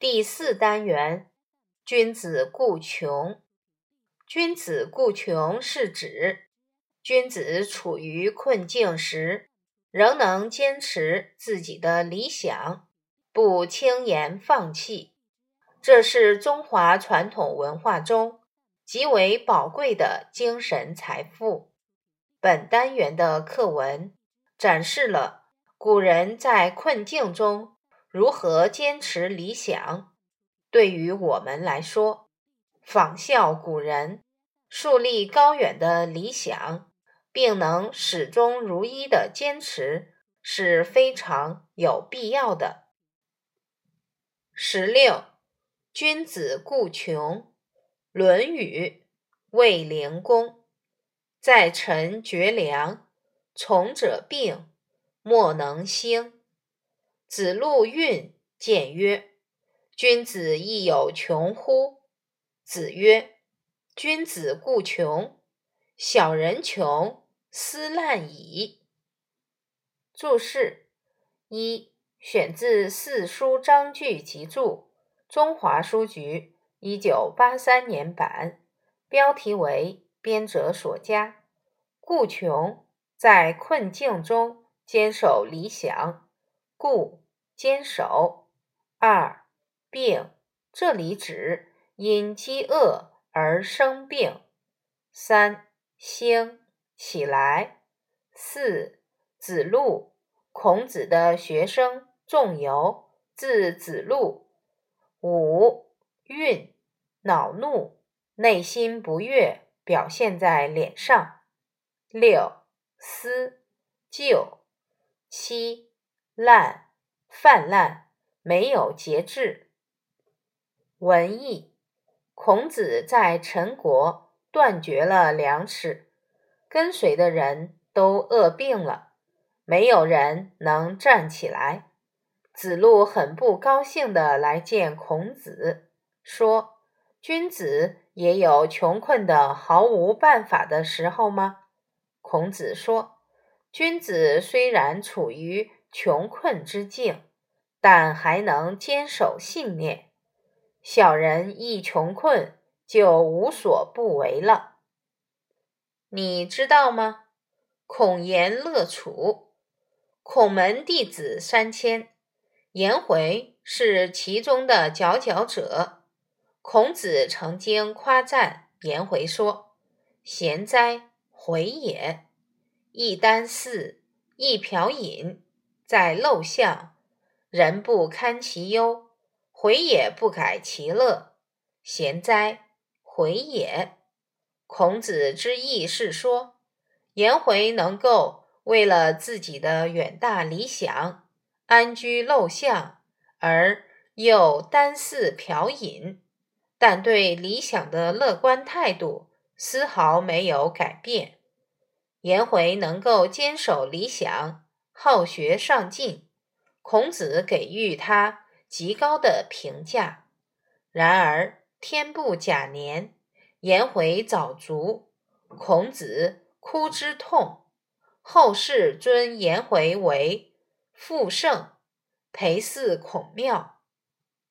第四单元，君子固穷。君子固穷是指君子处于困境时，仍能坚持自己的理想，不轻言放弃。这是中华传统文化中极为宝贵的精神财富。本单元的课文展示了古人在困境中。如何坚持理想？对于我们来说，仿效古人，树立高远的理想，并能始终如一的坚持，是非常有必要的。十六，君子固穷。《论语·卫灵公》：在臣绝粮，从者病，莫能兴。子路运谏曰：“君子亦有穷乎？”子曰：“君子固穷，小人穷，斯滥矣。”注释一：选自《四书章句集注》，中华书局一九八三年版，标题为编者所加。固穷，在困境中坚守理想。固坚守。二病，这里指因饥饿而生病。三兴起来。四子路，孔子的学生，仲由，字子路。五愠，恼怒，内心不悦，表现在脸上。六思，旧。七。滥，泛滥，没有节制。文艺，孔子在陈国断绝了粮食，跟随的人都饿病了，没有人能站起来。子路很不高兴地来见孔子，说：“君子也有穷困的毫无办法的时候吗？”孔子说：“君子虽然处于……”穷困之境，但还能坚守信念。小人一穷困，就无所不为了。你知道吗？孔颜乐处，孔门弟子三千，颜回是其中的佼佼者。孔子曾经夸赞颜回说：“贤哉，回也！一箪食，一瓢饮。”在陋巷，人不堪其忧，回也不改其乐，贤哉，回也！孔子之意是说，颜回能够为了自己的远大理想，安居陋巷，而又单肆嫖饮，但对理想的乐观态度丝毫没有改变。颜回能够坚守理想。好学上进，孔子给予他极高的评价。然而天不假年，颜回早卒，孔子哭之痛。后世尊颜回为复圣，陪祀孔庙。